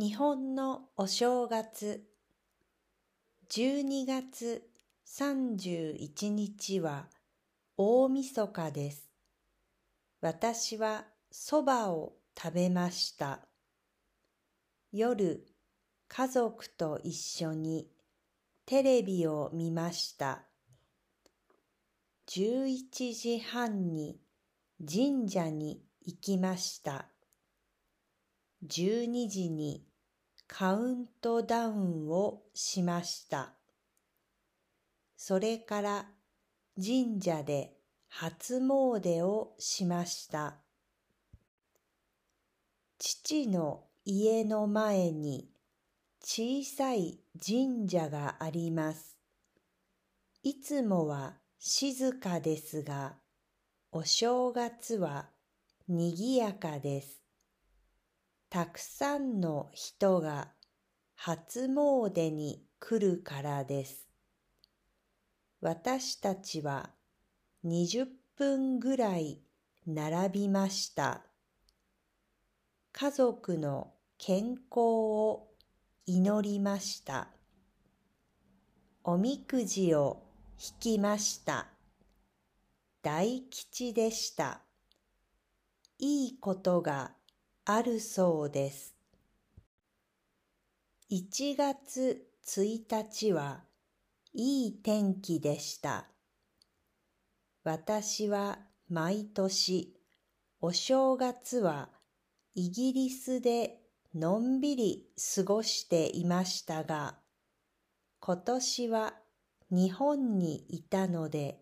日本のお正月12月31日は大晦日です。私は蕎麦を食べました。夜、家族と一緒にテレビを見ました。11時半に神社に行きました。12時にカウントダウンをしました。それから神社で初詣をしました。父の家の前に小さい神社があります。いつもは静かですが、お正月はにぎやかです。たくさんの人が初詣に来るからです。私たちは20分ぐらい並びました。家族の健康を祈りました。おみくじを引きました。大吉でした。いいことがあるそうです。1月1日はいい天気でした。私は毎年お正月はイギリスでのんびり過ごしていましたが、今年は日本にいたので、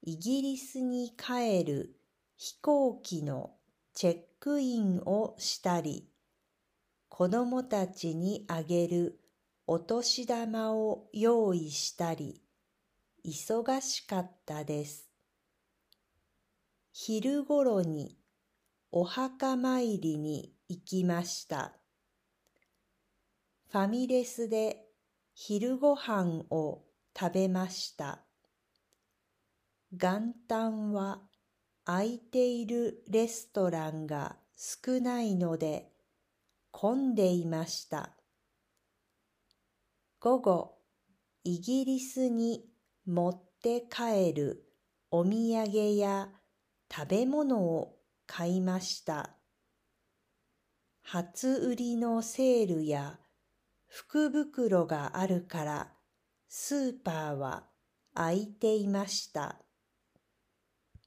イギリスに帰る飛行機のチェックインをしたり、子供たちにあげるお年玉を用意したり、忙しかったです。昼ごろにお墓参りに行きました。ファミレスで昼ご飯を食べました。元旦は空いているレストランが少ないので混んでいました。午後、イギリスに持って帰るお土産や食べ物を買いました。初売りのセールや福袋があるからスーパーは空いていました。